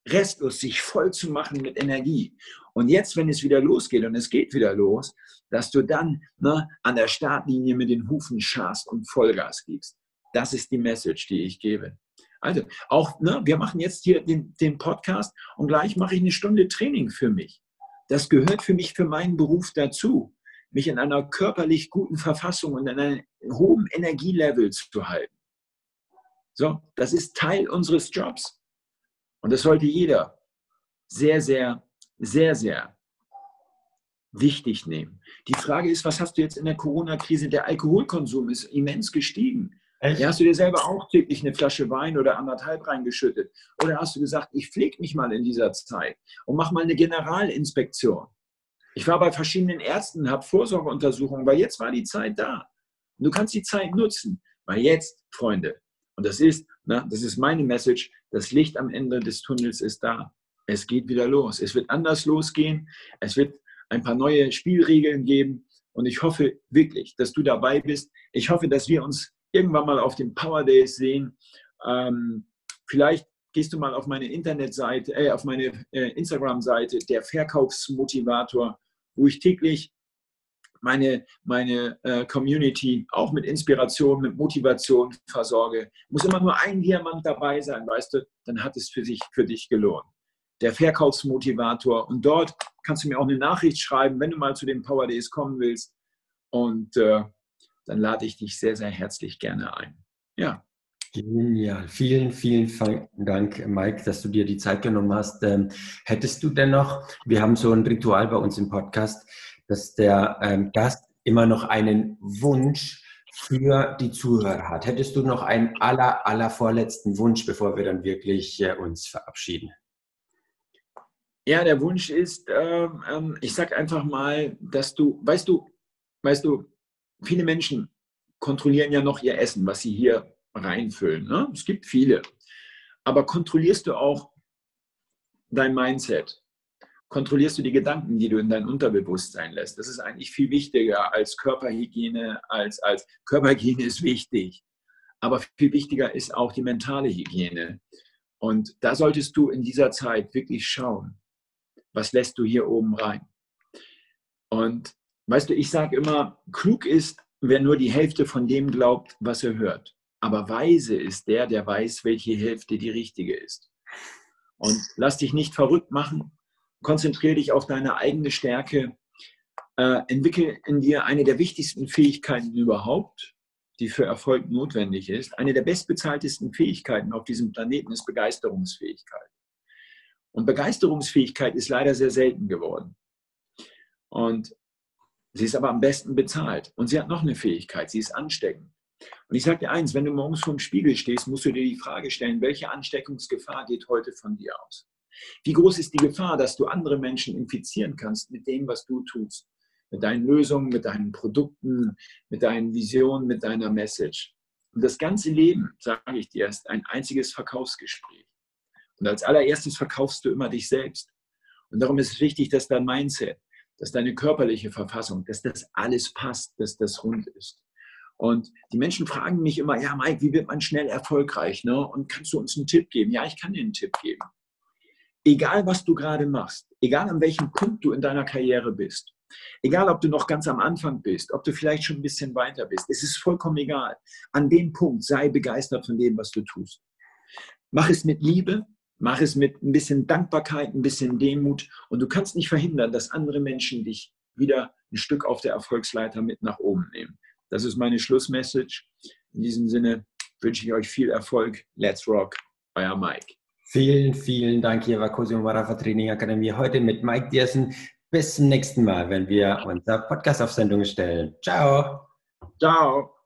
Restlos, sich voll zu machen mit Energie. Und jetzt, wenn es wieder losgeht und es geht wieder los, dass du dann ne, an der Startlinie mit den Hufen scharst und Vollgas gibst. Das ist die Message, die ich gebe. Also, auch, ne, wir machen jetzt hier den, den Podcast und gleich mache ich eine Stunde Training für mich. Das gehört für mich, für meinen Beruf dazu, mich in einer körperlich guten Verfassung und in einem hohen Energielevel zu halten. So, das ist Teil unseres Jobs. Und das sollte jeder sehr, sehr, sehr, sehr wichtig nehmen. Die Frage ist, was hast du jetzt in der Corona-Krise? Der Alkoholkonsum ist immens gestiegen. Echt? Ja, hast du dir selber auch täglich eine Flasche Wein oder anderthalb reingeschüttet? Oder hast du gesagt, ich pflege mich mal in dieser Zeit und mach mal eine Generalinspektion? Ich war bei verschiedenen Ärzten, habe Vorsorgeuntersuchungen, weil jetzt war die Zeit da. Und du kannst die Zeit nutzen, weil jetzt, Freunde, und das ist, na, das ist meine Message, das Licht am Ende des Tunnels ist da. Es geht wieder los. Es wird anders losgehen. Es wird ein paar neue Spielregeln geben. Und ich hoffe wirklich, dass du dabei bist. Ich hoffe, dass wir uns irgendwann mal auf den Power Days sehen. Ähm, vielleicht gehst du mal auf meine Internetseite, äh, auf meine äh, Instagram-Seite, der Verkaufsmotivator, wo ich täglich meine, meine äh, Community auch mit Inspiration, mit Motivation versorge. Muss immer nur ein Diamant dabei sein, weißt du, dann hat es für, sich, für dich gelohnt. Der Verkaufsmotivator. Und dort kannst du mir auch eine Nachricht schreiben, wenn du mal zu den Power Days kommen willst. Und äh, dann lade ich dich sehr, sehr herzlich gerne ein. Ja. Genial. Vielen, vielen Dank, Mike, dass du dir die Zeit genommen hast. Ähm, hättest du denn noch, wir haben so ein Ritual bei uns im Podcast, dass der ähm, Gast immer noch einen Wunsch für die Zuhörer hat. Hättest du noch einen aller, aller vorletzten Wunsch, bevor wir dann wirklich äh, uns verabschieden? Ja, der Wunsch ist, ähm, ähm ich sag einfach mal, dass du, weißt du, weißt du, viele Menschen kontrollieren ja noch ihr Essen, was sie hier reinfüllen. Ne? Es gibt viele. Aber kontrollierst du auch dein Mindset? Kontrollierst du die Gedanken, die du in dein Unterbewusstsein lässt? Das ist eigentlich viel wichtiger als Körperhygiene. Als, als Körperhygiene ist wichtig. Aber viel wichtiger ist auch die mentale Hygiene. Und da solltest du in dieser Zeit wirklich schauen, was lässt du hier oben rein. Und weißt du, ich sage immer, klug ist, wer nur die Hälfte von dem glaubt, was er hört. Aber weise ist der, der weiß, welche Hälfte die richtige ist. Und lass dich nicht verrückt machen. Konzentriere dich auf deine eigene Stärke. Äh, entwickel in dir eine der wichtigsten Fähigkeiten überhaupt, die für Erfolg notwendig ist. Eine der bestbezahltesten Fähigkeiten auf diesem Planeten ist Begeisterungsfähigkeit. Und Begeisterungsfähigkeit ist leider sehr selten geworden. Und sie ist aber am besten bezahlt. Und sie hat noch eine Fähigkeit, sie ist ansteckend. Und ich sage dir eins, wenn du morgens vor dem Spiegel stehst, musst du dir die Frage stellen, welche Ansteckungsgefahr geht heute von dir aus? Wie groß ist die Gefahr, dass du andere Menschen infizieren kannst mit dem, was du tust? Mit deinen Lösungen, mit deinen Produkten, mit deinen Visionen, mit deiner Message. Und das ganze Leben, sage ich dir, ist ein einziges Verkaufsgespräch. Und als allererstes verkaufst du immer dich selbst. Und darum ist es wichtig, dass dein Mindset, dass deine körperliche Verfassung, dass das alles passt, dass das rund ist. Und die Menschen fragen mich immer, ja, Mike, wie wird man schnell erfolgreich? Ne? Und kannst du uns einen Tipp geben? Ja, ich kann dir einen Tipp geben. Egal, was du gerade machst, egal an welchem Punkt du in deiner Karriere bist, egal, ob du noch ganz am Anfang bist, ob du vielleicht schon ein bisschen weiter bist, es ist vollkommen egal. An dem Punkt sei begeistert von dem, was du tust. Mach es mit Liebe, mach es mit ein bisschen Dankbarkeit, ein bisschen Demut und du kannst nicht verhindern, dass andere Menschen dich wieder ein Stück auf der Erfolgsleiter mit nach oben nehmen. Das ist meine Schlussmessage. In diesem Sinne wünsche ich euch viel Erfolg. Let's rock, euer Mike. Vielen, vielen Dank. Hier war Cosimo Marafa Training Akademie heute mit Mike Diersen. Bis zum nächsten Mal, wenn wir unser Podcast auf Sendung stellen. Ciao. Ciao.